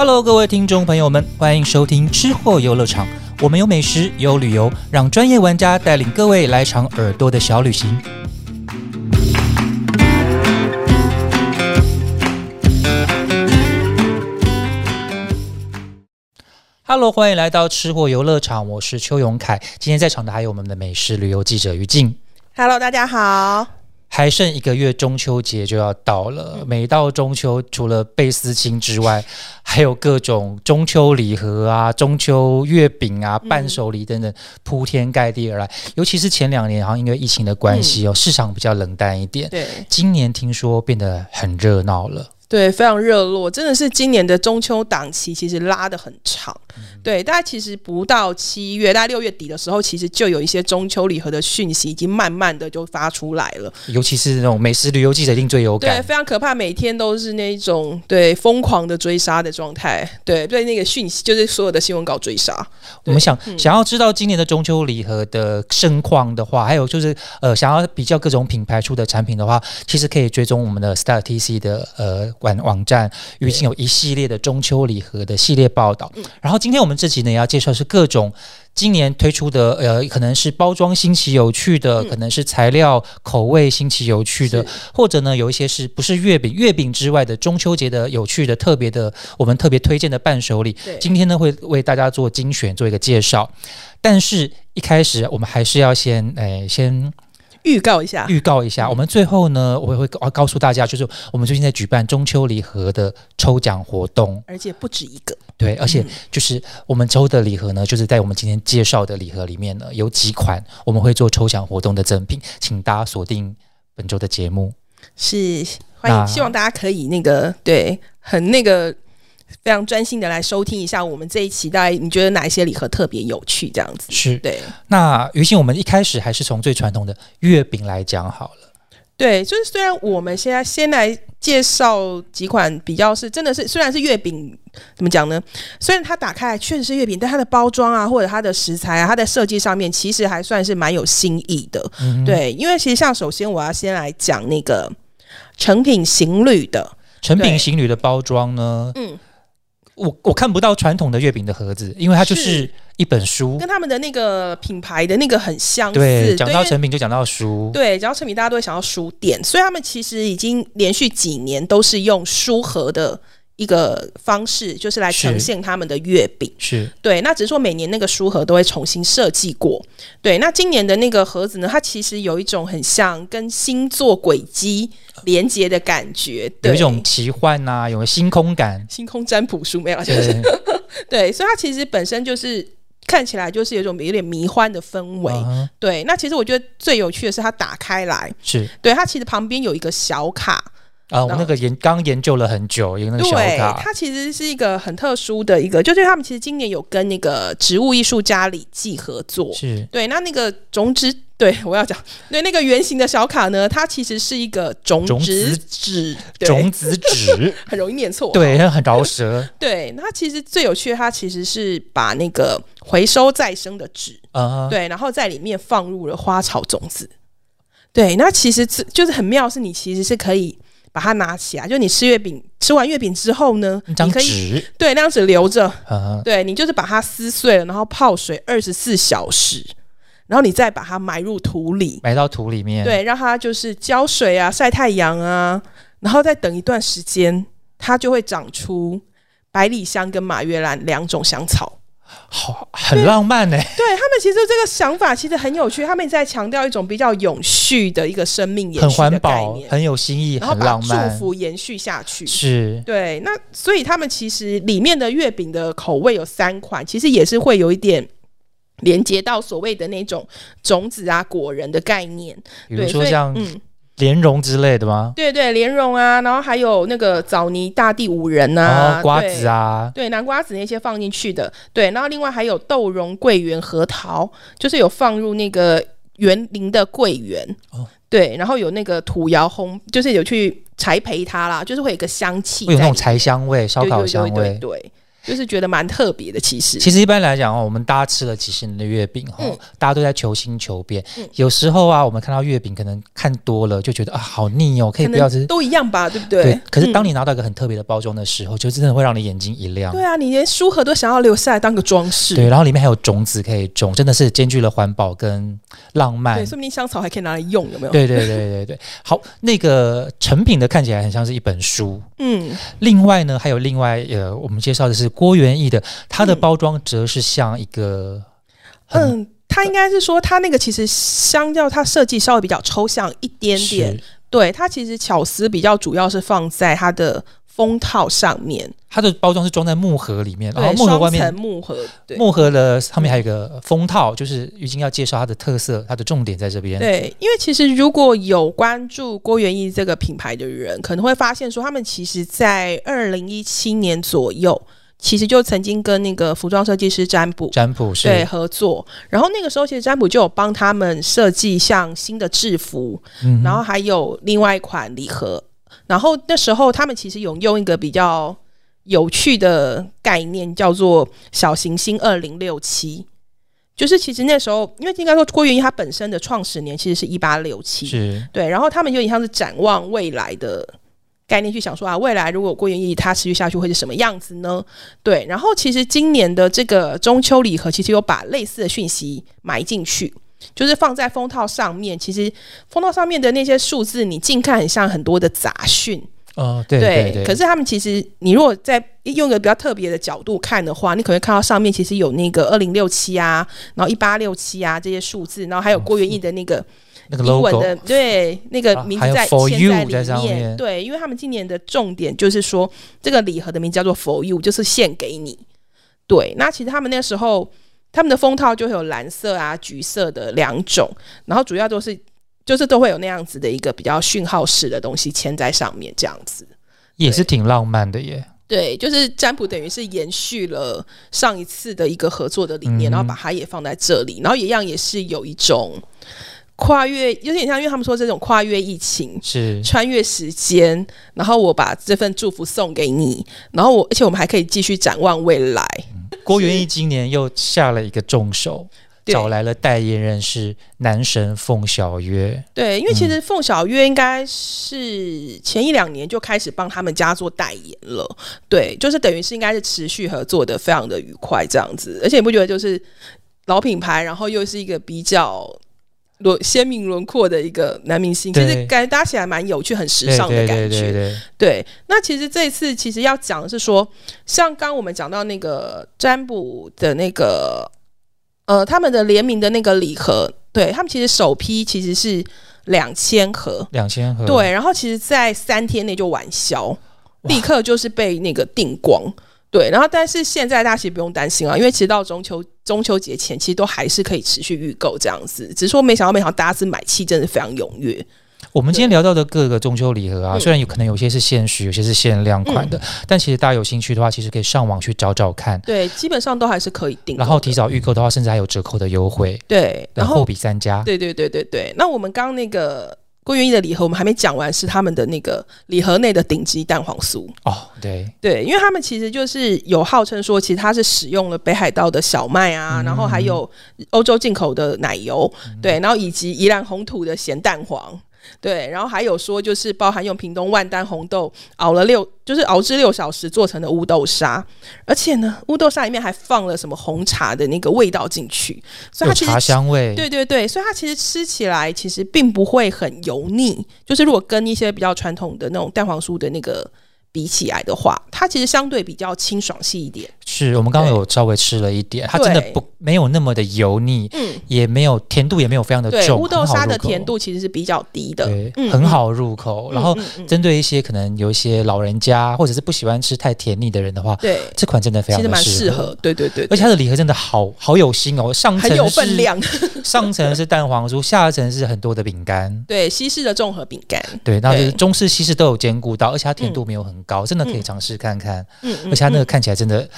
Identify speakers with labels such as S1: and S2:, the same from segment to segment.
S1: Hello，各位听众朋友们，欢迎收听吃货游乐场。我们有美食，有旅游，让专业玩家带领各位来场耳朵的小旅行。Hello，欢迎来到吃货游乐场，我是邱永凯。今天在场的还有我们的美食旅游记者于静。
S2: Hello，大家好。
S1: 还剩一个月，中秋节就要到了。每到中秋，除了贝斯青之外，还有各种中秋礼盒啊、中秋月饼啊、伴手礼等等，铺天盖地而来。尤其是前两年，好像因为疫情的关系哦，市场比较冷淡一点。
S2: 对
S1: 今年听说变得很热闹了。
S2: 对，非常热络，真的是今年的中秋档期其实拉的很长。对，大家其实不到七月，大概六月底的时候，其实就有一些中秋礼盒的讯息已经慢慢的就发出来了。
S1: 尤其是那种美食旅游记者一定最有感
S2: 对，
S1: 感。
S2: 非常可怕，每天都是那种对疯狂的追杀的状态。对，对那个讯息就是所有的新闻稿追杀。
S1: 我们想、
S2: 嗯
S1: 想要知道今年的中秋礼盒的盛况的话，还有就是呃，想要比较各种品牌出的产品的话，其实可以追踪我们的 Star TC 的呃网网站，已经有一系列的中秋礼盒的系列报道。
S2: 嗯
S1: 然后今天我们这集呢也要介绍是各种。今年推出的呃，可能是包装新奇有趣的，
S2: 嗯
S1: 可能是材料口味新奇有趣的，或者呢有一些是不是月饼月饼之外的中秋节的有趣的特别的，我们特别推荐的伴手礼。今天呢会为大家做精选，做一个介绍。但是，一开始我们还是要先，诶、先
S2: 预告一下。
S1: 预告一下。我们最后呢，我会告告诉大家，就是我们最近在举办中秋礼盒的抽奖活动。
S2: 而且不止一个，
S1: 对，而且
S2: 嗯
S1: 就是我们抽的礼盒呢，就是在我们今天介绍的礼盒里面呢，有几款我们会做抽奖活动的赠品，请大家锁定本周的节目。
S2: 是欢迎，希望大家可以那个对，很那个非常专心的来收听一下我们这一期，大概你觉得哪一些礼盒特别有趣？这样子，
S1: 是，
S2: 对
S1: 那于心，我们一开始还是从最传统的月饼来讲好了。
S2: 对，就是虽然我们现在先来介绍几款比较是真的是虽然是月饼，怎么讲呢？虽然它打开来确实是月饼，但它的包装啊，或者它的食材啊，它的设计上面其实还算是蛮有新意的。
S1: 嗯，
S2: 对，因为其实像首先我要先来讲那个成品行旅的，
S1: 成品
S2: 对
S1: 行旅的包装呢，
S2: 嗯，
S1: 我我看不到传统的月饼的盒子，因为它就是
S2: 是
S1: 一本书。
S2: 跟他们的那个品牌的那个很相似。
S1: 对，讲到成品就讲到书。
S2: 对，讲到成品，大家都会想到书店，所以他们其实已经连续几年都是用书盒的一个方式，就是来呈现他们的月饼。
S1: 是
S2: 对，那只是说每年那个书盒都会重新设计过。对，那今年的那个盒子呢，它其实有一种很像跟星座轨迹连接的感觉，
S1: 有一种奇幻呐、有星空感。
S2: 星空占卜书没有，就是
S1: 对，
S2: 对，所以它其实本身就是。看起来就是有一种有点迷幻的氛围，对。那其实我觉得最有趣的是它打开来，
S1: 是
S2: 对它其实旁边有一个小卡，
S1: 啊，我那个研刚研究了很久，有那个小，卡，
S2: 它其实是一个很特殊的一个，就是他们其实今年有跟那个植物艺术家李记合作。
S1: 是
S2: 对，那那个种子，对我要讲，对那个圆形的小卡呢，它其实是一个种
S1: 种
S2: 子
S1: 子
S2: 纸，对
S1: 种子纸，
S2: 很容易念错。
S1: 对，它很饶舌。
S2: 对，那它其实最有趣的，它其实是把那个回收再生的纸，
S1: 啊、
S2: 对，然后在里面放入了花草种子。对，那其实是就是很妙，是你其实是可以把它拿起来，就你吃月饼，吃完月饼之后呢，你可以
S1: 纸，
S2: 对那张纸留着，
S1: 啊，
S2: 对你就是把它撕碎了，然后泡水二十四小时，然后你再把它埋入土里，
S1: 埋到土里面。，
S2: 对，让它就是浇水啊、晒太阳啊，然后再等一段时间，它就会长出百里香跟马月兰两种香草。
S1: 好，很浪漫呢。
S2: 对他们其实这个想法其实很有趣，他们在强调一种比较永续的一个生命延
S1: 很
S2: 续的概
S1: 环保，
S2: 念，
S1: 很有新意，很
S2: 然后把祝。福延续下去。
S1: 是
S2: 对，那所以他们其实里面的月饼的口味有三款，其实也是会有一点连接到所谓的那种种子啊、果仁的概念。
S1: 比如说像
S2: 嗯，
S1: 莲蓉之类的吗？
S2: 对对，莲蓉啊，然后还有那个枣泥大地五仁
S1: 然
S2: 啊，
S1: 后瓜子啊，
S2: 对，南瓜子那些放进去的，对，然后另外还有豆蓉、桂圆、核桃，就是有放入那个园林的桂圆，
S1: 哦。
S2: 对，然后有那个土窑烘，就是有去柴培它啦，就是会有一个香气
S1: 会有那种柴香味、烧烤香味。
S2: 对对对对对就是觉得蛮特别的。其实，
S1: 其实一般来讲哦，我们大家吃了几十年的月饼哈，
S2: 嗯
S1: 大家都在求新求变。
S2: 嗯
S1: 有时候啊，我们看到月饼，可能看多了就觉得啊，好腻哦，可以不要吃。
S2: 都一样吧，对不对？
S1: 对，可是当
S2: 嗯
S1: 你拿到一个很特别的包装的时候，就真的会让你眼睛一亮。
S2: 对啊，你连书盒都想要留下来当个装饰。
S1: 对，然后里面还有种子可以种，真的是兼具了环保跟浪漫
S2: 对，。说不定香草还可以拿来用，有没有？
S1: 对对对对对，好，那个成品的看起来很像是一本书。
S2: 嗯，
S1: 另外呢，还有另外呃，我们介绍的是郭元义的，它的
S2: 嗯
S1: 包装则是像一个很
S2: 嗯，他应该是说，他那个其实相较它设计稍微比较抽象一点点。
S1: 是
S2: 对，它其实巧思比较主要是放在它的封套上面，
S1: 它的包装是装在木盒里面，然后木盒外面
S2: 层木盒，对。
S1: 木盒的上面还有一个封套，就是已经要介绍它的特色，它的重点在这边。
S2: 对，因为其实如果有关注郭元义这个品牌的人，可能会发现说，他们其实在二零一七年左右，其实就曾经跟那个服装设计师占卜
S1: 占卜是。
S2: 对合作，然后那个时候其实占卜就有帮他们设计像新的制服，
S1: 嗯
S2: 然后还有另外一款礼盒。然后那时候他们其实有用一个比较有趣的概念，叫做“小行星二零六七”。就是其实那时候，因为应该说郭元英他本身的创始年其实是一八六七，
S1: 是。
S2: 对，然后他们有点像是展望未来的概念去想说啊，未来如果郭元义他持续下去会是什么样子呢？对，然后其实今年的这个中秋礼盒其实有把类似的讯息埋进去。就是放在封套上面，其实封套上面的那些数字，你近看很像很多的杂讯，
S1: 哦，对对对，
S2: 可是他们其实，你如果在用一个比较特别的角度看的话，你可能会看到上面其实有那个二零六七啊，然后一八六七啊这些数字，然后还有郭元义的那个
S1: 那个
S2: 英文
S1: logo
S2: 的对那个名字在签在里面，
S1: 面
S2: 对，因为他们今年的重点就是说这个礼盒的名字叫做 for you，就是献给你。对，那其实他们那时候他们的封套就会有蓝色啊、橘色的两种，然后主要都是就是都会有那样子的一个比较讯号式的东西签在上面，这样子。
S1: 也是挺浪漫的耶。
S2: 对，就是占卜等于是延续了上一次的一个合作的理念，
S1: 嗯
S2: 然后把它也放在这里，然后一样也是有一种跨越，有点像，因为他们说这种跨越疫情。
S1: 是
S2: 穿越时间，然后我把这份祝福送给你，然后我，而且我们还可以继续展望未来。
S1: 郭元义今年又下了一个重手，找来了代言人是男神凤小岳。
S2: 对，因为其
S1: 嗯
S2: 实凤小岳应该是前一两年就开始帮他们家做代言了，对，就是等于是应该是持续合作的，非常的愉快这样子。而且你不觉得就是老品牌，然后又是一个比较轮鲜明轮廓的一个男明星，其实感觉搭起来蛮有趣、很时尚的感觉。
S1: 对对对，
S2: 对，那其实这一次其实要讲的是说，像刚我们讲到那个占卜的那个，呃，他们的联名的那个礼盒，对他们其实首批其实是两千盒，
S1: 两千盒。
S2: 对，然后其实在三天内就完销，立刻就是被那个订光。对，然后但是现在大家其实不用担心啊，因为其实到中秋中秋节前，其实都还是可以持续预购这样子。只是说没想到，没想到大家是买气真的非常踊跃。
S1: 我们今天聊到的各个中秋礼盒啊，
S2: 嗯
S1: 虽然有可能有些是限时，有些是限量款的，但其实大家有兴趣的话，其实可以上网去找找看，
S2: 对，基本上都还是可以订。
S1: 然后提早预购的话，甚至还有折扣的优惠，
S2: 对，然后
S1: 然后比三家。
S2: 对对对对对。那我们刚刚那个郭元义的礼盒，我们还没讲完，是他们的那个礼盒内的顶级蛋黄酥。
S1: 哦，对，
S2: 对，因为他们其实就是有号称说，其实它是使用了北海道的小麦啊，
S1: 嗯
S2: 然后还有欧洲进口的奶油，对，然后以及宜兰红土的咸蛋黄。对，然后还有说，就是包含用屏东万丹红豆熬了六，就是熬制六小时做成的乌豆沙，而且呢，乌豆沙里面还放了什么红茶的那个味道进去，所以它其实
S1: 茶香味。
S2: 对对对，所以它其实吃起来其实并不会很油腻，就是如果跟一些比较传统的那种蛋黄酥的那个比起来的话，它其实相对比较清爽系一点。
S1: 是我们刚刚有稍微吃了一点，它真的不没有那么的油腻，
S2: 嗯，
S1: 也没有甜度，也没有非常的
S2: 对，
S1: 重，
S2: 乌豆沙的甜度其实是比较低的，
S1: 对，
S2: 嗯
S1: 很好入口。
S2: 嗯
S1: 然后针对一些可能有一些老人家或者是不喜欢吃太甜腻的人的话，
S2: 对，
S1: 这款真的非
S2: 其实蛮
S1: 常的适
S2: 适合，对对对，
S1: 而且它的礼盒真的好好有心哦，上层
S2: 很有
S1: 是
S2: 分量，
S1: 上层是蛋黄酥，下层是很多的饼干。
S2: 对，西式的综合饼干，
S1: 对，那就是中式、西式都有兼顾到，而且它甜度没有很高，真的可以尝试看看。
S2: 嗯，嗯
S1: 而且它那个
S2: 嗯
S1: 看起来真的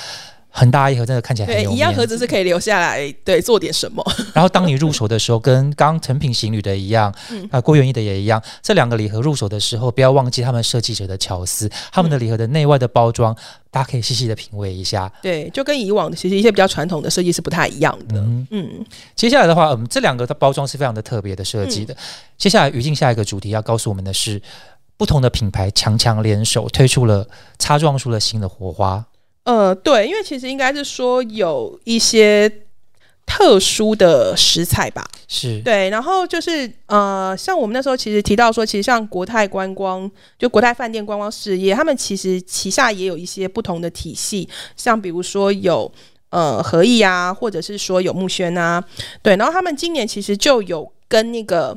S1: 很大一盒，真的看起来很
S2: 对，
S1: 有
S2: 一样盒子是可以留下来，对，做点什么。
S1: 然后当你入手的时候，跟刚刚成品行旅的一样，
S2: 嗯
S1: 啊、郭元义的也一样，这两个礼盒入手的时候，不要忘记他们设计者的巧思，他们的礼盒的内外的包装，大家可以细细的品味一下。
S2: 对，就跟以往的其实一些比较传统的设计是不太一样的。
S1: 嗯，
S2: 嗯，
S1: 接下来的话，嗯，这两个的包装是非常的特别的设计的。接下来于静下一个主题要告诉我们的是，不同的品牌强强联手推出了擦撞出了新的火花。
S2: 呃，对，因为其实应该是说有一些特殊的食材吧。
S1: 是，
S2: 对，然后就是呃，像我们那时候其实提到说，其实像国泰观光，就国泰饭店观光事业，他们其实旗下也有一些不同的体系，像比如说有呃合意啊，或者是说有木轩啊，对，然后他们今年其实就有跟那个。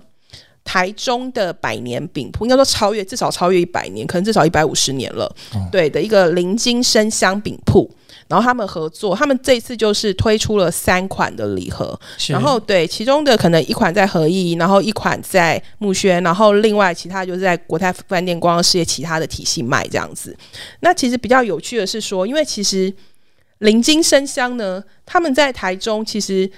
S2: 台中的百年饼铺，应该说超越，至少超越一百年，可能至少一百五十年了。
S1: 嗯
S2: 对的一个林金生香饼铺，然后他们合作，他们这次就是推出了三款的礼盒，然后对，其中的可能一款在合意，然后一款在木轩，然后另外其他就是在国泰饭店观光事业其他的体系卖这样子。那其实比较有趣的是说，因为其实林金生香呢，他们在台中其实。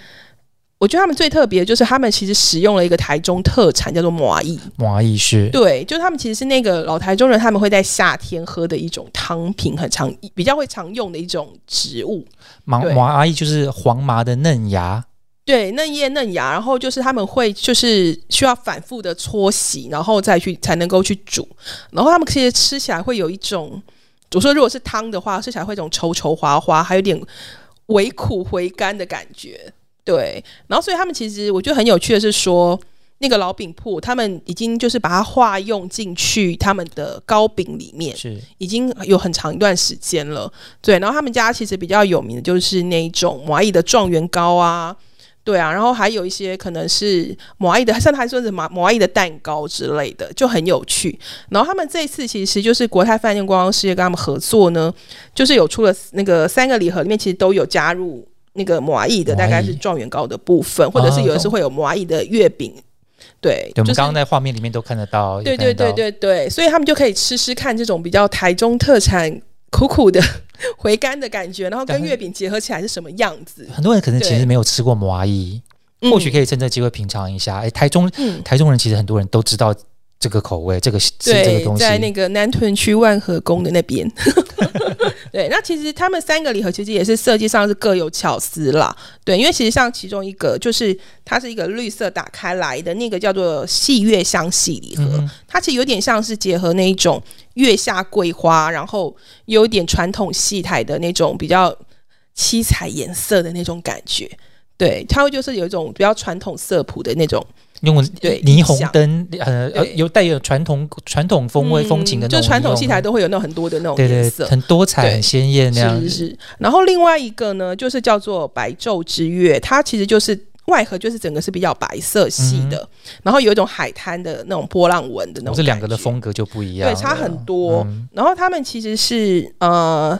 S2: 我觉得他们最特别的就是他们其实使用了一个台中特产，叫做麻意。
S1: 麻意是，
S2: 对，就是他们其实是那个老台中人，他们会在夏天喝的一种汤品，很常比较会常用的一种植物。
S1: 麻
S2: 对
S1: 麻意就是黄麻的嫩芽，
S2: 对，嫩叶嫩芽，然后就是他们会就是需要反复的搓洗，然后再去才能够去煮，然后他们其实吃起来会有一种，我说如果是汤的话，吃起来会一种稠稠滑滑，还有点微苦回甘的感觉。对，然后所以他们其实我觉得很有趣的是说，那个老饼铺他们已经就是把它化用进去他们的糕饼里面，
S1: 是
S2: 已经有很长一段时间了。对，然后他们家其实比较有名的就是那一种蚂蚁的状元糕啊，对啊，然后还有一些可能是麻意的，甚至还说是麻麻意的蛋糕之类的，就很有趣。然后他们这一次其实就是国泰饭店观光事业跟他们合作呢，就是有出了那个三个礼盒里面，其实都有加入。那个麻意的大概是
S1: 意
S2: 状元糕的部分，或者是有的是
S1: 懂
S2: 会有麻意的月饼，对，
S1: 对，我们
S2: 就是
S1: 刚刚在画面里面都看得到，
S2: 对对对对对，所以他们就可以吃吃看这种比较台中特产苦苦的 回甘的感觉，然后跟月饼结合起来是什么样子？
S1: 很多人可能其实
S2: 对。
S1: 没有吃过麻意，
S2: 嗯。
S1: 或许可以趁这机会品尝一下。哎，台中
S2: 嗯，
S1: 台中人其实很多人都知道这个口味，这个是这个东，西，
S2: 在那个南屯区万和宫的那边。对，那其实他们三个礼盒其实也是设计上是各有巧思啦。对，因为其实像其中一个就是它是一个绿色打开来的那个叫做细月香系礼盒，
S1: 嗯
S2: 它其实有点像是结合那一种月下桂花，然后有一点传统戏台的那种比较七彩颜色的那种感觉。对，它会就是有一种比较传统色谱的那种
S1: 用
S2: 对
S1: 霓虹灯，呃呃，有带有传统传统风味、
S2: 嗯
S1: 风情的那种
S2: 就传统
S1: 用
S2: 戏台都会有那种很多的那种
S1: 对对，
S2: 颜色。
S1: 很多彩、很鲜艳那样子。
S2: 是是是。然后另外一个呢，就是叫做白昼之月，它其实就是外盒，就是整个是比较白色系的，然后有一种海滩的那种波浪纹的那种。
S1: 我这两个的。风格就不一样了，
S2: 对差很多
S1: 嗯
S2: 然后他们其实是呃。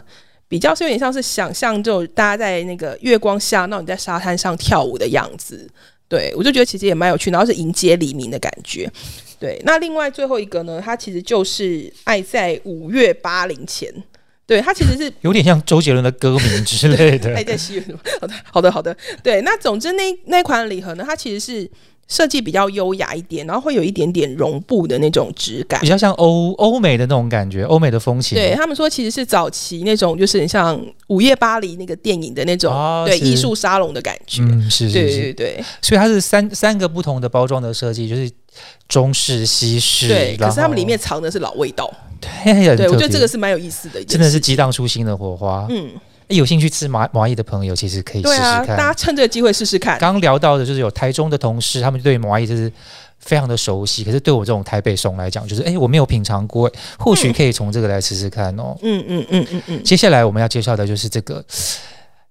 S2: 比较是有点像是想象就大家在那个月光下，那你在沙滩上跳舞的样子，对我就觉得其实也蛮有趣，然后是迎接黎明的感觉。对，那另外最后一个呢，它其实就是爱在五月八零前，对，它其实是
S1: 有点像周杰伦的歌名之类的
S2: 爱。在西元？好的，好的，好的。对，那总之那那款礼盒呢，它其实是设计比较优雅一点，然后会有一点点绒布的那种质感
S1: 比。较像欧欧美的那种感觉，欧美的风情。
S2: 对他们说，其实是早期那种，就是很像《午夜巴黎》那个电影的那种，对艺术沙龙的感觉。
S1: 嗯，是
S2: 对
S1: 是是，
S2: 对对
S1: 所以它是三三个不同的包装的设计，就是中式、西式。
S2: 对，可是他们里面藏的是老味道。
S1: 对，很
S2: 对，我觉得这个是蛮有意思的
S1: 真的是激荡出新的火花。
S2: 嗯，
S1: 诶有兴趣吃麻麻意的朋友，其实可以试试
S2: 看啊，大。家趁这个机会试试看。
S1: 刚刚聊到的就是有台中的同事，他们对麻蚁就是非常的熟悉，可是对我这种台北怂来讲，就是诶我没有品尝过，或许可以从这个来试试看哦。
S2: 嗯嗯嗯嗯嗯，
S1: 接下来我们要介绍的就是这个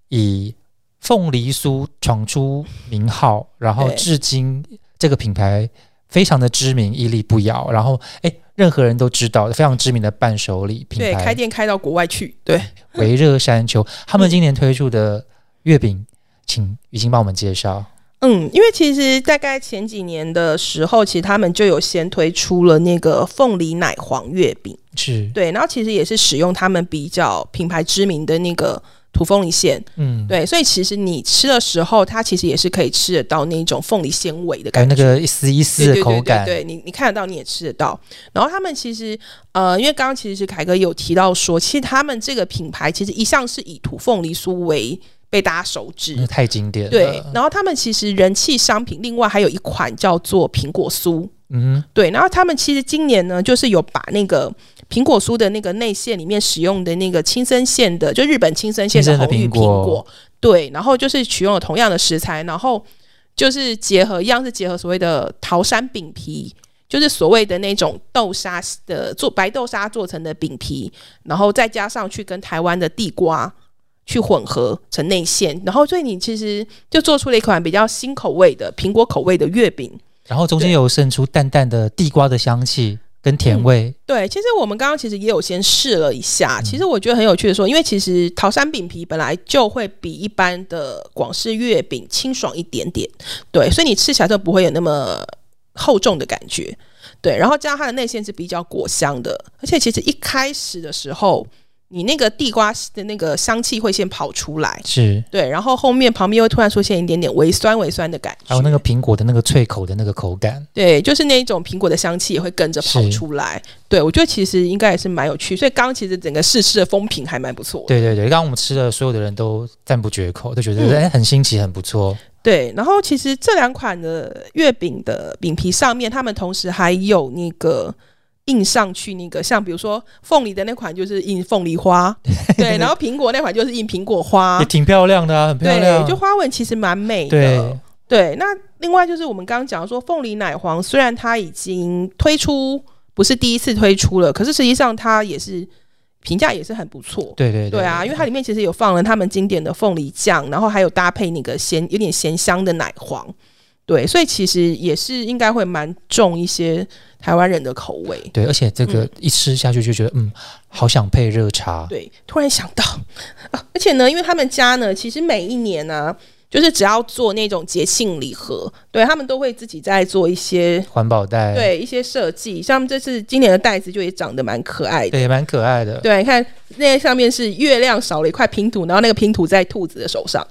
S1: 以凤梨酥闯出名号，然后至今这个品牌非常的知名，屹立不摇，然后诶任何人都知道非常知名的伴手礼品牌对，
S2: 开店开到国外去，对。
S1: 维热山丘，他们今年推出的月饼，请雨欣帮我们介绍。
S2: 嗯，因为其实大概前几年的时候，其实他们就有先推出了那个凤梨奶黄月饼，
S1: 是，
S2: 对，然后其实也是使用他们比较品牌知名的那个土凤梨馅。
S1: 嗯，
S2: 对，所以其实你吃的时候，它其实也是可以吃得到那种凤梨纤维的感觉，
S1: 那个一丝一丝的口感，
S2: 对你你看得到，你也吃得到。然后他们其实呃，因为刚刚其实是凯哥有提到说，其实他们这个品牌其实一向是以土凤梨酥为被大家熟知，
S1: 太经典了。
S2: 对，然后他们其实人气商品，另外还有一款叫做苹果酥。
S1: 嗯，
S2: 对，然后他们其实今年呢，就是有把那个苹果酥的那个内馅里面使用的那个青森县的，就日本青森县的红玉苹果，对，然后就是取用了同样的食材，然后就是结合一样是结合所谓的桃山饼皮，就是所谓的那种豆沙的做白豆沙做成的饼皮，然后再加上去跟台湾的地瓜去混合成内馅，然后所以你其实就做出了一款比较新口味的苹果口味的月饼。
S1: 然后中间有渗出淡淡的地瓜的香气跟甜味。
S2: 对，其实我们刚刚其实也有先试了一下。其实我觉得很有趣的说，因为其实桃山饼皮本来就会比一般的广式月饼清爽一点点，对，所以你吃起来就不会有那么厚重的感觉。对，然后加上它的内馅是比较果香的，而且其实一开始的时候。你那个地瓜的那个香气会先跑出来，
S1: 是
S2: 对，然后后面旁边又突然出现一点点微酸微酸的感觉，
S1: 还有那个苹果的那个脆口的那个口感，
S2: 对，就是那一种苹果的香气也会跟着跑出来。对，我觉得其实应该也是蛮有趣，所以刚刚其实整个试吃的风评还蛮不错。
S1: 对对对，刚刚我们吃的所有的人都赞不绝口，都觉得哎很新奇，很不错。
S2: 对，然后其实这两款的月饼的饼皮上面，他们同时还有那个。印上去那个，像比如说凤梨的那款就是印凤梨花，对，然后苹果那款就是印苹果花，
S1: 也挺漂亮的啊，很漂亮。
S2: 对，就花纹其实蛮美的。对，那另外就是我们刚刚讲说凤梨奶黄，虽然它已经推出不是第一次推出了，可是实际上它也是评价也是很不错。
S1: 对对
S2: 对啊，因为它里面其实有放了他们经典的凤梨酱，然后还有搭配那个咸有点咸香的奶黄。对，所以其实也是应该会蛮重一些台湾人的口味。
S1: 对，而且这个一吃下去就觉得，嗯，好想配热茶。
S2: 对，突然想到啊，而且呢，因为他们家呢，其实每一年呢，就是只要做那种节庆礼盒，对他们都会自己在做一些
S1: 环保袋，
S2: 对一些设计。像这次今年的袋子就也长得蛮可爱的，
S1: 对，蛮可爱的。
S2: 对，你看那上面是月亮少了一块拼图，然后那个拼图在兔子的手上。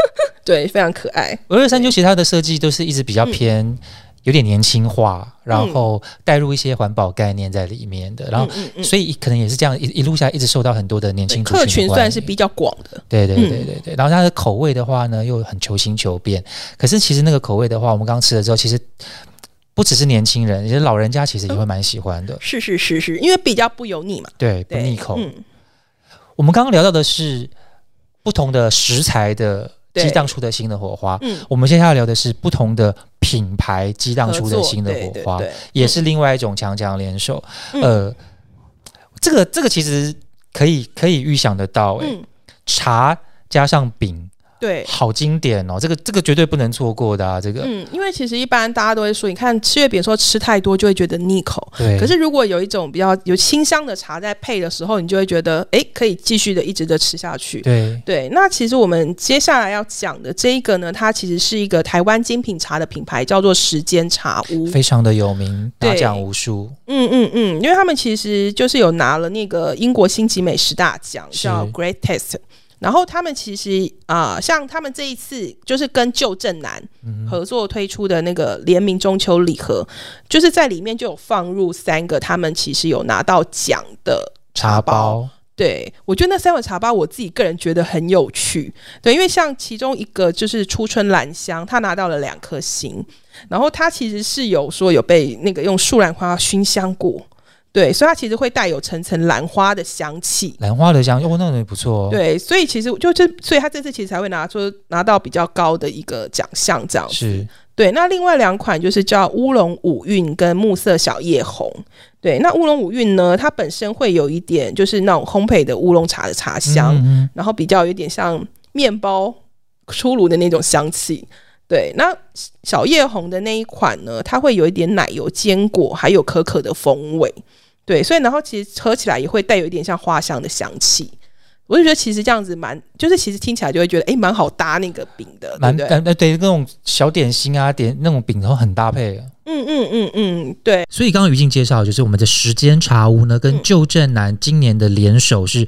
S2: 对，非常可爱。
S1: 俄勒山丘其他的设计都是一直比较偏有点年轻化，然后带入一些环保概念在里面的，然后所以可能也是这样一一路下一直受到很多的年轻
S2: 客群算是比较广的。
S1: 对对对对对。然后它的口味的话呢，又很求新求变。可是其实那个口味的话，我们刚刚吃了之后，其实不只是年轻人，其实老人家其实也会蛮喜欢的。
S2: 是是是是，因为比较不油腻嘛。
S1: 对，不腻口。我们刚刚聊到的是不同的食材的。激荡出的新的火花。嗯，我们接下来聊的是不同的品牌激荡出的新的火花，也是另外一种强强联手。呃，这个这个其实可以可以预想得到，哎，茶加上饼。
S2: 对，
S1: 好经典哦！这个这个绝对不能错过的啊！这个，
S2: 嗯，因为其实一般大家都会说，你看吃月饼说吃太多就会觉得腻口，
S1: 对。
S2: 可是如果有一种比较有清香的茶在配的时候，你就会觉得，哎，可以继续的一直的吃下去。
S1: 对
S2: 对。那其实我们接下来要讲的这一个呢，它其实是一个台湾精品茶的品牌，叫做时间茶屋，
S1: 非常的有名，拿奖无数。
S2: 嗯嗯嗯，因为他们其实就是有拿了那个英国星级美食大奖，叫 Great Taste。然后他们其实啊，像他们这一次就是跟旧正南合作推出的那个联名中秋礼盒，就是在里面就有放入三个他们其实有拿到奖的茶包。对我觉得那三个茶包，我自己个人觉得很有趣。对，因为像其中一个就是初春兰香，他拿到了两颗星，然后他其实是有说有被那个用树兰花熏香过。对，所以它其实会带有层层兰花的香气，
S1: 兰花的香，哦，那也不错。
S2: 对，所以其实就这，所以它这次其实才会拿出拿到比较高的一个奖项，这样
S1: 是。
S2: 对，那另外两款就是叫乌龙五韵跟暮色小叶红。对，那乌龙五韵呢，它本身会有一点就是那种烘焙的乌龙茶的茶香，然后比较有点像面包出炉的那种香气。对，那小叶红的那一款呢，它会有一点奶油、坚果还有可可的风味。对，所以然后其实喝起来也会带有一点像花香的香气，我就觉得其实这样子蛮，就是其实听起来就会觉得哎，蛮好搭那个饼的，蛮对？
S1: 呃对，那种小点心啊，点那种饼都很搭配。
S2: 嗯嗯嗯嗯，对。
S1: 所以刚刚于静介绍，就是我们的时间茶屋呢，跟旧正南今年的联手是。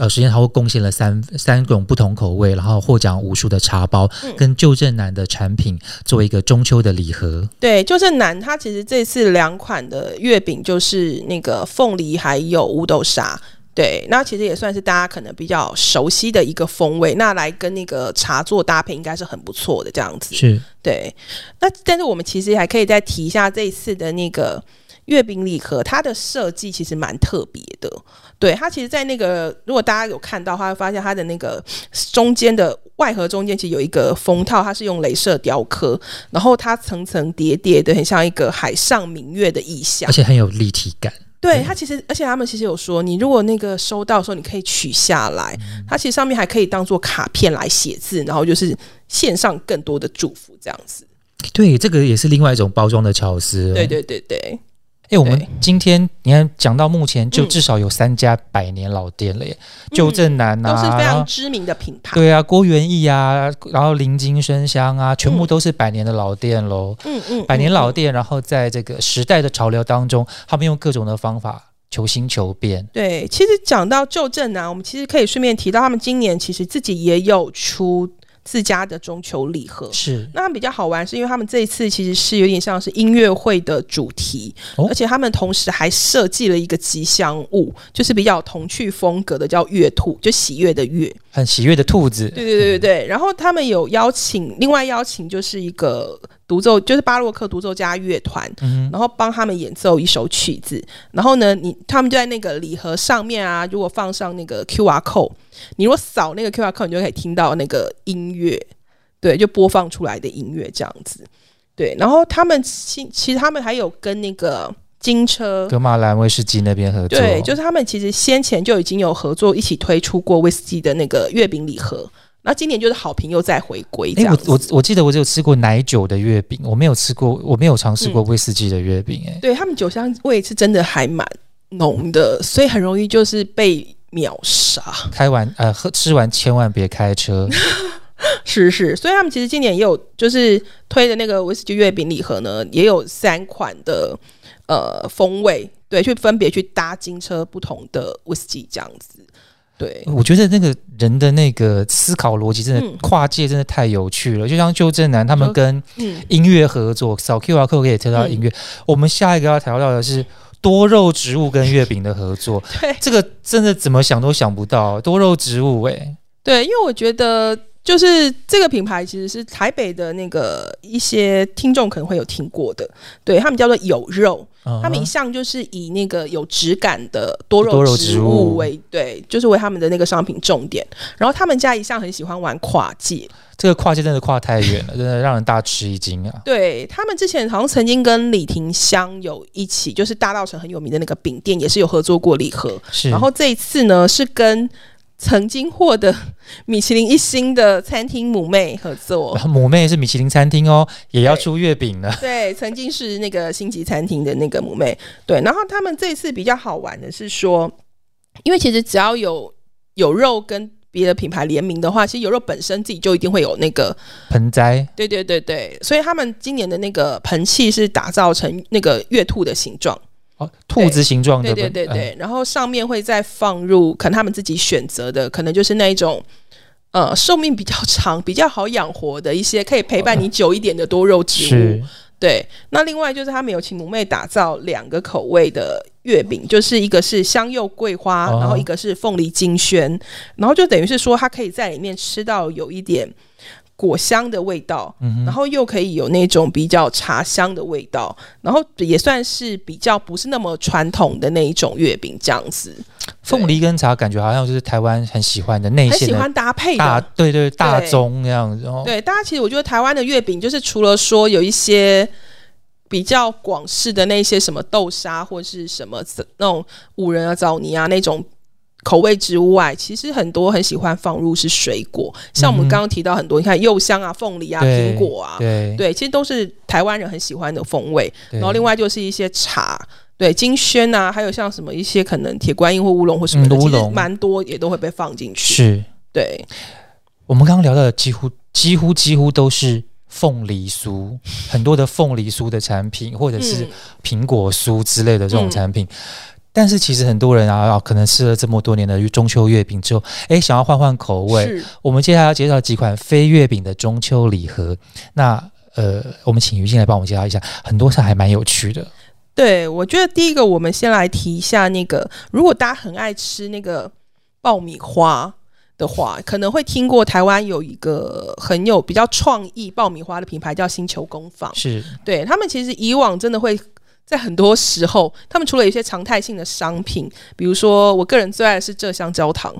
S1: 呃，时间它会贡献了三三种不同口味，然后获奖无数的茶包，
S2: 嗯
S1: 跟旧正南的产品作为一个中秋的礼盒。
S2: 对，旧正南，它其实这次两款的月饼就是那个凤梨还有乌豆沙。对，那其实也算是大家可能比较熟悉的一个风味，那来跟那个茶做搭配，应该是很不错的这样子。
S1: 是
S2: 对，那但是我们其实还可以再提一下这一次的那个月饼礼盒，它的设计其实蛮特别的。对，它其实，在那个如果大家有看到的话，会发现它的那个中间的外盒中间其实有一个封套，它是用镭射雕刻，然后它层层叠叠的，很像一个海上明月的意象
S1: 而。且很有立体感。
S2: 对它其实，而且他们其实有说，你如果那个收到的时候，你可以取下来，它其实上面还可以当做卡片来写字，然后就是献上更多的祝福这样子。
S1: 对，这个也是另外一种包装的巧思。
S2: 对。对对对。
S1: 哎，我们今天你看讲到目前，就
S2: 嗯
S1: 至少有三家百年老店了耶，旧正南啊，
S2: 都是非常知名的品牌。
S1: 对啊，郭元义啊，然后林金生香啊，全部都是百年的老店喽。
S2: 嗯嗯，
S1: 百年老
S2: 嗯。
S1: 店，然后在这个时代的潮流当中，他们用各种的方法求新求变。
S2: 对，其实讲到旧正南，我们其实可以顺便提到，他们今年其实自己也有出自家的中秋礼盒。
S1: 是
S2: 那他们比较好玩，是因为他们这一次其实是有点像是音乐会的主题，
S1: 哦
S2: 而且他们同时还设计了一个吉祥物，就是比较童趣风格的，叫月兔，就喜悦的月。
S1: 很喜悦的兔子。
S2: 对对对对对。然后他们有邀请，另外邀请就是一个独奏，就是巴洛克独奏家乐团，
S1: 嗯
S2: 然后帮他们演奏一首曲子。然后呢，你他们就在那个礼盒上面啊，如果放上那个 Q R code，你如果扫那个 Q R code，你就可以听到那个音乐，对，就播放出来的音乐这样子。对，然后他们其其实他们还有跟那个金车。
S1: 格马兰威士忌那边合作，
S2: 对，就是他们其实先前就已经有合作，一起推出过威士忌的那个月饼礼盒。那今年就是好评又再回归这
S1: 哎，
S2: 样。
S1: 我我我记得我只有吃过奶酒的月饼，我没有吃过，我没有尝试过威士忌的月饼。哎、
S2: 对他们酒香味是真的还蛮浓的，所以很容易就是被秒杀。
S1: 开完呃喝吃完千万别开车，
S2: 是是，所以他们其实今年也有就是推的那个威士忌月饼礼盒呢，也有三款的呃风味，对，去分别去搭金车不同的威士忌这样子。对，
S1: 我觉得那个人的那个思考逻辑真的
S2: 嗯。
S1: 跨界，真的太有趣了。就像邱正南他们跟
S2: 嗯，
S1: 音乐合作，扫 Q R code 可以听到音乐。我们下一个要聊到的是多肉植物跟月饼的合作，
S2: 对。
S1: 这个真的怎么想都想不到，多肉植物哎、
S2: 对，因为我觉得就是这个品牌其实是台北的那个一些听众可能会有听过的，对他们叫做有肉，
S1: 嗯
S2: 他们一向就是以那个有质感的多
S1: 多肉植物
S2: 为对，就是为他们的那个商品重点。然后他们家一向很喜欢玩跨界，
S1: 这个跨界真的跨太远了，真的让人大吃一惊啊！
S2: 对他们之前好像曾经跟李廷香有一起，就是大稻城很有名的那个饼店，也是有合作过礼盒。
S1: 是，
S2: 然后这一次呢，是跟曾经获得米其林一星的餐厅母妹合作。
S1: 母妹是米其林餐厅哦，也要出月饼了。
S2: 对，曾经是那个星级餐厅的那个母妹。对，然后他们这次比较好玩的是说，因为其实只要有有肉跟别的品牌联名的话，其实有肉本身自己就一定会有那个，
S1: 盆栽
S2: 对对对对，所以他们今年的那个盆器是打造成那个月兔的形状。
S1: 哦，兔子形状的
S2: 对对对对，然后上面会再放入可能他们自己选择的，可能就是那一种。呃，寿命比较长、比较好养活的一些可以陪伴你久一点的多肉植物，
S1: 是。
S2: 对，那另外就是他们有请母妹打造两个口味的月饼，就是一个是香柚桂花，
S1: 哦。
S2: 然后一个是凤梨金萱，然后就等于是说它可以在里面吃到有一点果香的味道，
S1: 嗯
S2: 然后又可以有那种比较茶香的味道，然后也算是比较不是那么传统的那一种月饼这样子，
S1: 凤梨跟茶感觉好像就是台湾很喜欢的内
S2: 很
S1: 馅的
S2: 喜欢搭配
S1: 大，
S2: 的。
S1: 对对大
S2: 对
S1: 宗这样子哦。
S2: 对，大家其实我觉得台湾的月饼，就是除了说有一些比较广式的那些什么豆沙或是什么那种五仁啊、枣泥啊那种口味之外，其实很多很喜欢放入是水果，像我们刚刚提到很多，你看柚香啊、凤梨啊、
S1: 对
S2: 苹果啊，
S1: 对
S2: 对，其实都是台湾人很喜欢的风味。然后另外就是一些茶。对金萱啊，还有像什么一些可能铁观音或乌龙或什么的，其实蛮多也都会被放进去。
S1: 是
S2: 对，
S1: 我们刚刚聊到的几乎几乎几乎都是凤梨酥，很多的凤梨酥的产品，或者是
S2: 嗯
S1: 苹果酥之类的这种产品。但是其实很多人啊，可能吃了这么多年的中秋月饼之后，哎，想要换换口味。我们接下来要介绍几款非月饼的中秋礼盒。那呃，我们请于静来帮我们介绍一下，很多是还蛮有趣的。
S2: 对，我觉得第一个，我们先来提一下那个，如果大家很爱吃那个爆米花的话，可能会听过台湾有一个很有比较创意爆米花的品牌叫星球工坊。
S1: 是
S2: 对他们其实以往真的会在很多时候，他们除了有一些常态性的商品，比如说我个人最爱的是麝香焦糖，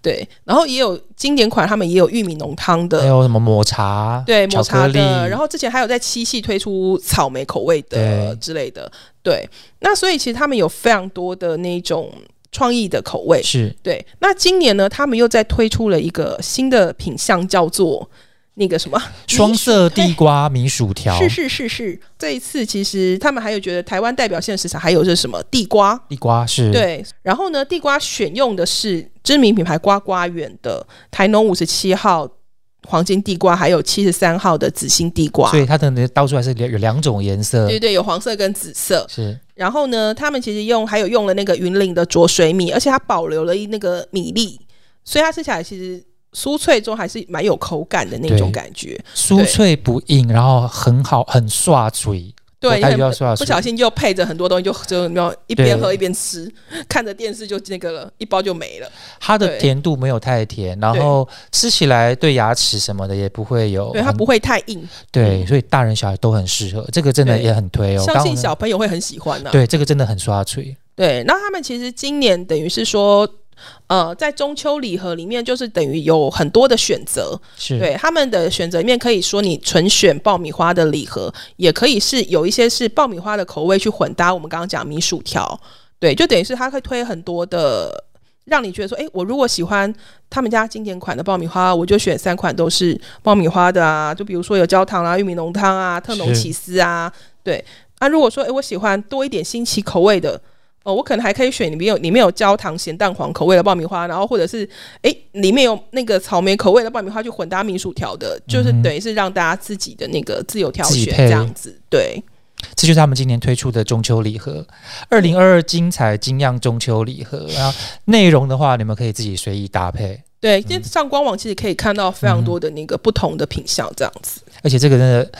S2: 对，然后也有经典款，他们也有玉米浓汤的还。
S1: 有什么抹茶、
S2: 对，抹茶的，然后之前还有在七夕推出草莓口味的之类的，对。那所以其实他们有非常多的那种创意的口味，
S1: 是
S2: 对。那今年呢，他们又在推出了一个新的品相，叫做那个什么？
S1: 双色地瓜米薯条，
S2: 是是是是，这一次其实他们还有觉得台湾代表性的食材还有是什么？地瓜，
S1: 地瓜是，
S2: 对，然后呢，地瓜选用的是知名品牌瓜瓜园的台农五十七号黄金地瓜，还有七十三号的紫心地瓜。
S1: 所，以它的那倒出来是有两种颜色，
S2: 对对，有黄色跟紫色。
S1: 是。
S2: 然后呢，他们其实用还有用了那个云林的浊水米，而且它保留了一那个米粒，所以它吃起来其实酥脆中还是蛮有口感的那种感觉。
S1: 酥脆不硬，然后很好，很刷嘴。
S2: 对，
S1: 它
S2: 因为
S1: 要刷水
S2: 不小心就配着很多东西就，就没有一边喝一边吃，看着电视就那个了，一包就没了。
S1: 它的甜度没有太甜，然后吃起来对牙齿什么的也不会有
S2: 对，它不会太硬，
S1: 对，所以大人小孩都很适合。这个真的也很推哦，
S2: 相信小朋友会很喜欢的、
S1: 对这个真的很刷嘴，
S2: 对，那他们其实今年等于是说，呃，在中秋礼盒里面，就是等于有很多的选择。
S1: 是
S2: 对他们的选择里面，可以说你纯选爆米花的礼盒，也可以是有一些是爆米花的口味去混搭。我们刚刚讲米薯条，对，就等于是它会推很多的。让你觉得说，诶，我如果喜欢他们家经典款的爆米花，我就选三款都是爆米花的啊。就比如说有焦糖啊、玉米浓汤啊、特浓
S1: 是
S2: 起司啊，对。那、如果说，诶，我喜欢多一点新奇口味的，哦，我可能还可以选里面有里面有焦糖咸蛋黄口味的爆米花，然后或者是诶里面有那个草莓口味的爆米花去混搭米薯条的，就是等于是让大家自己的那个自由挑选这样子，对。
S1: 这就是他们今年推出的中秋礼盒，二零二二精彩精酿中秋礼盒。然后内容的话，你们可以自己随意搭配，
S2: 对，今天上官网其实可以看到非常多的那个不同的品相，这样子。
S1: 而且这个真的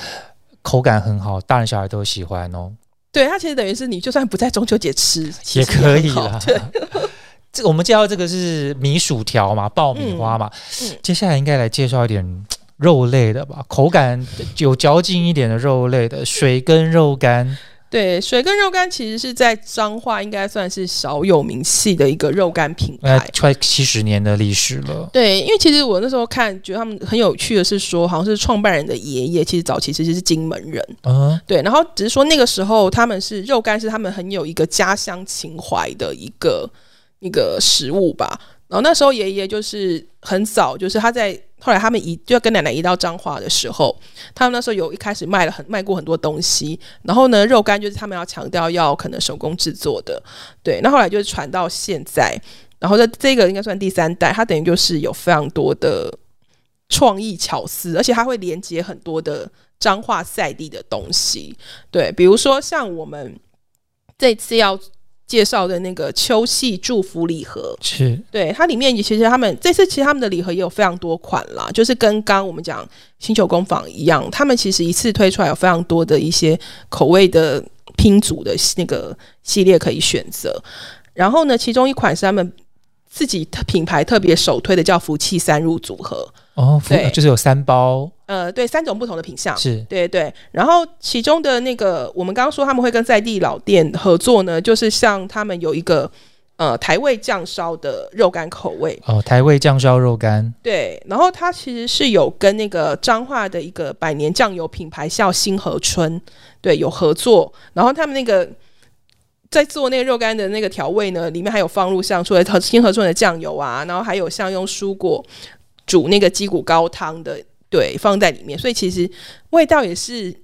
S1: 口感很好，大人小孩都喜欢哦，
S2: 对，它其实等于是你就算不在中秋节吃，其
S1: 也可以
S2: 了。对，
S1: 这我们介绍这个是米薯条嘛，爆米花嘛，
S2: 嗯嗯
S1: 接下来应该来介绍一点肉类的吧，口感有嚼劲一点的肉类的水跟肉干，
S2: 对，水跟肉干其实是在彰化应该算是少有名气的一个肉干品
S1: 呃
S2: 牌。，
S1: 快七十年的历史了。
S2: 对，因为其实我那时候看，觉得他们很有趣的是说，好像是创办人的爷爷，其实早期其实是金门人，
S1: 嗯，
S2: 对，然后只是说那个时候他们是肉干是他们很有一个家乡情怀的一个一个食物吧。然后那时候爷爷就是很早，就是他在后来他们移就要跟奶奶移到彰化的时候，他们那时候有一开始卖了很卖过很多东西，然后呢肉干就是他们要强调要可能手工制作的，对，那后来就是传到现在，然后这这个应该算第三代，它等于就是有非常多的创意巧思，而且它会连接很多的彰化在地的东西，对，比如说像我们这次要介绍的那个秋夕祝福礼盒，
S1: 是
S2: 对，它里面也其实他们这次其实他们的礼盒也有非常多款啦，就是跟刚刚我们讲星球工坊一样，他们其实一次推出来有非常多的一些口味的拼组的那个系列可以选择。然后呢，其中一款是他们自己品牌特别首推的，叫福气三入组合。
S1: 哦，福
S2: 对
S1: 就是有三包，
S2: 呃，对，三种不同的品相。
S1: 是
S2: 对对，然后其中的那个，我们刚刚说他们会跟在地老店合作呢，就是像他们有一个呃台味酱烧的肉干口味，
S1: 哦，台味酱烧肉干，
S2: 对，然后它其实是有跟那个彰化的一个百年酱油品牌叫新和春，对，有合作，然后他们那个。在做那个肉干的那个调味呢，里面还有放入像除了新和春的酱油啊，然后还有像用蔬果煮那个鸡骨高汤的，对，放在里面，所以其实味道也是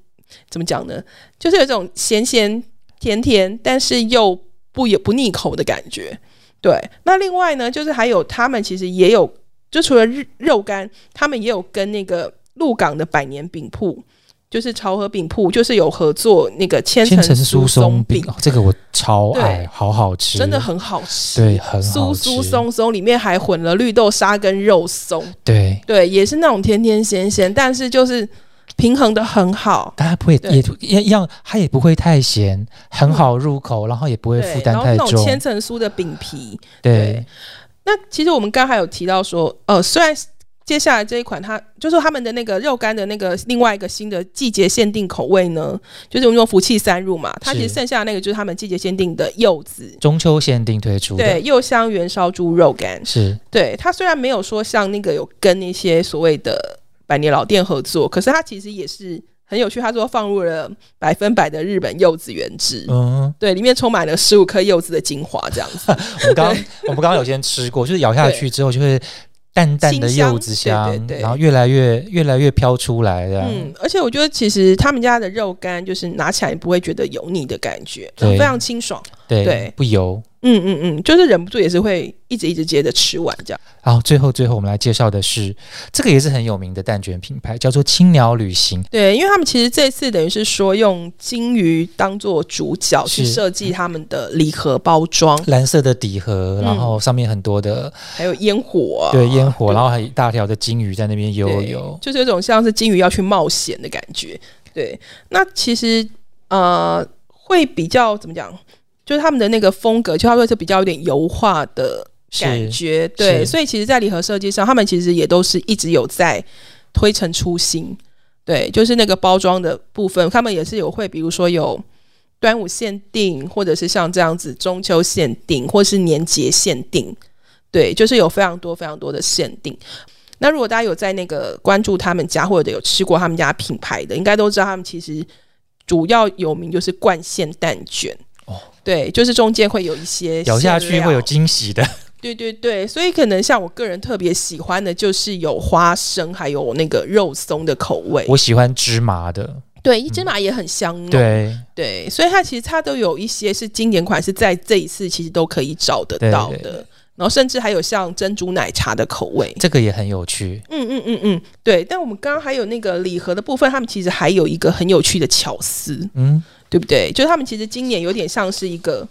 S2: 怎么讲呢？就是有种咸咸甜甜，但是又不也不腻口的感觉。对，那另外呢，就是还有他们其实也有，就除了日肉干，他们也有跟那个鹿港的百年饼铺就是潮和饼铺，就是有合作那个千
S1: 千层
S2: 酥
S1: 酥松饼这个我超爱，好好吃，
S2: 真的很好吃，
S1: 对，很好
S2: 酥
S1: 吃，
S2: 酥松松，里面还混了绿豆沙跟肉松，
S1: 对。
S2: 对，也是那种甜甜咸咸，但是就是平衡的很好。
S1: 但它不会也也一样，它也不会太咸，很好入口，然后也不会负，担太
S2: 然后那种千。层酥的饼皮，
S1: 对
S2: 对，那其实我们刚还有提到说，呃，虽然接下来这一款它就是他们的那个肉干的那个另外一个新的季节限定口味呢，就是我们用福气三入嘛，它其实剩下的那个就是他们季节限定的柚子。
S1: 中秋限定推出的，
S2: 对，柚香原烧猪肉干，
S1: 是
S2: 对它虽然没有说像那个有跟那些所谓的百年老店合作，可是它其实也是很有趣。他说放入了百分百的日本柚子原汁，
S1: 嗯，
S2: 对，里面充满了十五颗柚子的精华，这样子。
S1: 我们刚刚我们刚刚有先吃过，就是咬下去之后就会淡淡的柚子香，
S2: 对对对
S1: 然后越来越越来越飘出来的。
S2: 嗯，而且我觉得其实他们家的肉干就是拿起来不会觉得油腻的感觉，
S1: 对
S2: 非常清爽。
S1: 对
S2: 对
S1: 不油。
S2: 嗯嗯嗯，就是忍不住也是会一直一直接着吃完这样。
S1: 然后最后最后我们来介绍的是这个也是很有名的蛋卷品牌，叫做青鸟旅行。
S2: 对，因为他们其实这次等于是说用金鱼当做主角去设计他们的礼盒包装，
S1: 蓝色的底盒，
S2: 嗯
S1: 然后上面很多的、
S2: 还有烟火、啊，
S1: 对烟火，然后还有一大条的金鱼在那边悠
S2: 对
S1: 游。
S2: 就是有种像是金鱼要去冒险的感觉。对，那其实呃会比较怎么讲？就是他们的那个风格，就它会是比较有点油画的感觉，对，所以其实，在礼盒设计上，他们其实也都是一直有在推陈出新，对，就是那个包装的部分，他们也是有会，比如说有端午限定，或者是像这样子中秋限定，或是年节限定，对，就是有非常多非常多的限定。那如果大家有在那个关注他们家，或者有吃过他们家品牌的，应该都知道他们其实主要有名就是冠县蛋卷。
S1: 哦，
S2: 对，就是中间会有一些
S1: 咬下去会有惊喜的。
S2: 对对对，所以可能像我个人特别喜欢的就是有花生，还有那个肉松的口味。
S1: 我喜欢芝麻的，
S2: 对，芝麻也很香嗯。
S1: 对
S2: 对，所以它其实它都有一些是经典款，是在这一次其实都可以找得到的。
S1: 对对
S2: 然后甚至还有像珍珠奶茶的口味。
S1: 这个也很有趣。
S2: 嗯嗯嗯嗯，对。但我们刚刚还有那个礼盒的部分，他们其实还有一个很有趣的巧思，
S1: 嗯，
S2: 对不对？就是他们其实今年有点像是一个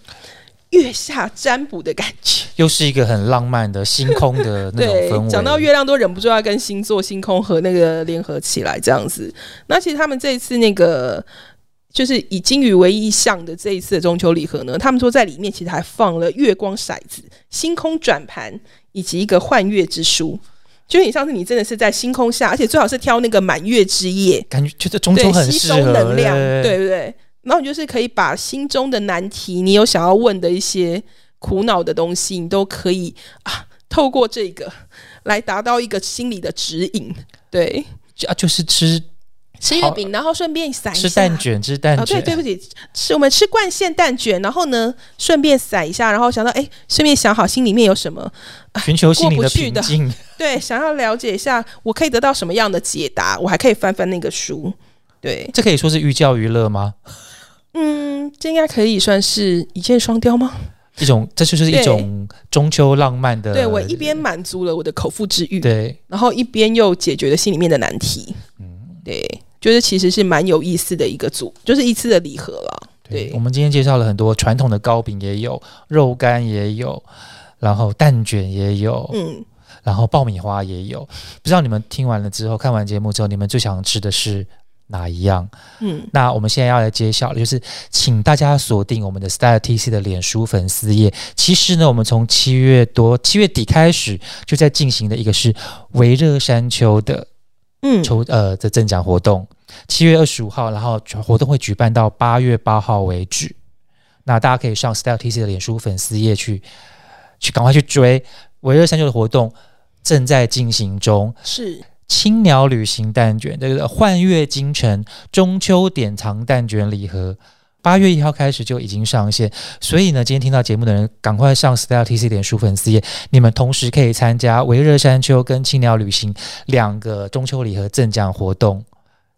S2: 月下占卜的感觉。
S1: 又是一个很浪漫的星空的那种
S2: 对
S1: 氛，围。
S2: 讲到月亮都忍不住要跟星座、星空和那个联合起来这样子。那其实他们这一次那个就是以金鱼为意象的这一次的中秋礼盒呢，他们说在里面其实还放了月光骰子、星空转盘以及一个幻月之书。就有点像是你真的是在星空下，而且最好是挑那个满月之夜，
S1: 感觉觉得中秋
S2: 对，
S1: 很
S2: 吸收能量，
S1: 对
S2: 对不对？然后你就是可以把心中的难题，你有想要问的一些苦恼的东西，你都可以啊，透过这个来达到一个心理的指引。对，
S1: 啊，就是吃
S2: 吃月饼，然后顺便撒一下
S1: 吃蛋卷，吃蛋卷
S2: 哦，对，对不起，吃我们吃灌馅蛋卷，然后呢，顺便撒一下，然后想到，哎，顺便想好心里面有什么，
S1: 寻求心灵的
S2: 过不去的
S1: 平静。
S2: 对，想要了解一下，我可以得到什么样的解答，我还可以翻翻那个书。对，
S1: 这可以说是寓教于乐吗？
S2: 嗯，这应该可以算是一箭双雕吗？
S1: 一种，这就是一种中秋浪漫的。
S2: 对我一边满足了我的口腹之欲，
S1: 对
S2: 然后一边又解决了心里面的难题。嗯，对，就是其实是蛮有意思的一个组，就是一次的礼盒了。对
S1: 我们今天介绍了很多传统的糕饼，也有肉干，也有，然后蛋卷也有，
S2: 嗯，
S1: 然后爆米花也有。不知道你们听完了之后，看完节目之后，你们最想吃的是哪一样？
S2: 嗯，
S1: 那我们现在要来揭晓了，就是请大家锁定我们的 Style TC 的脸书粉丝页。其实呢，我们从七月多七月底开始就在进行的一个是围热山丘的
S2: 嗯，
S1: 抽呃的赠奖活动，七月二十五号，然后活动会举办到八月八号为止。那大家可以上 Style TC 的脸书粉丝页去去赶快去追围热三九的活动正在进行中。
S2: 是，
S1: 青鸟旅行蛋卷，这个幻月京城中秋典藏蛋卷礼盒，八月一号开始就已经上线。所以呢，今天听到节目的人，赶快上 Style TC 点书粉丝页，你们同时可以参加维热山丘跟青鸟旅行两个中秋礼盒赠奖活动。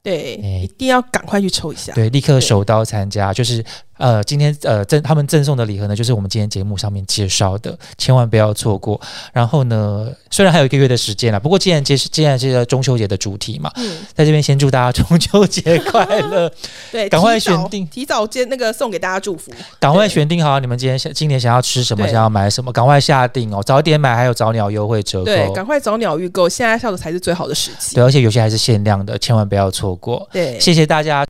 S2: 对，
S1: 哎
S2: 一定要赶快去抽一下。
S1: 对，立刻手刀参加，就是呃，今天呃赠他们赠送的礼盒呢，就是我们今天节目上面介绍的，千万不要错过。然后呢，虽然还有一个月的时间了，不过既然接既然是中秋节的主题嘛，
S2: 嗯，
S1: 在这边先祝大家中秋节快乐，
S2: 对，
S1: 赶快选定
S2: 提早接那个送给大家祝福。
S1: 赶快选定好你们今天想今年想要吃什么，想要买什么，赶快下定哦，早点买还有早鸟优惠折
S2: 对，
S1: 扣。
S2: 赶快早鸟预购，现在下的才是最好的时机。
S1: 对，而且有些还是限量的，千万不要错过。
S2: 对，
S1: 谢谢大家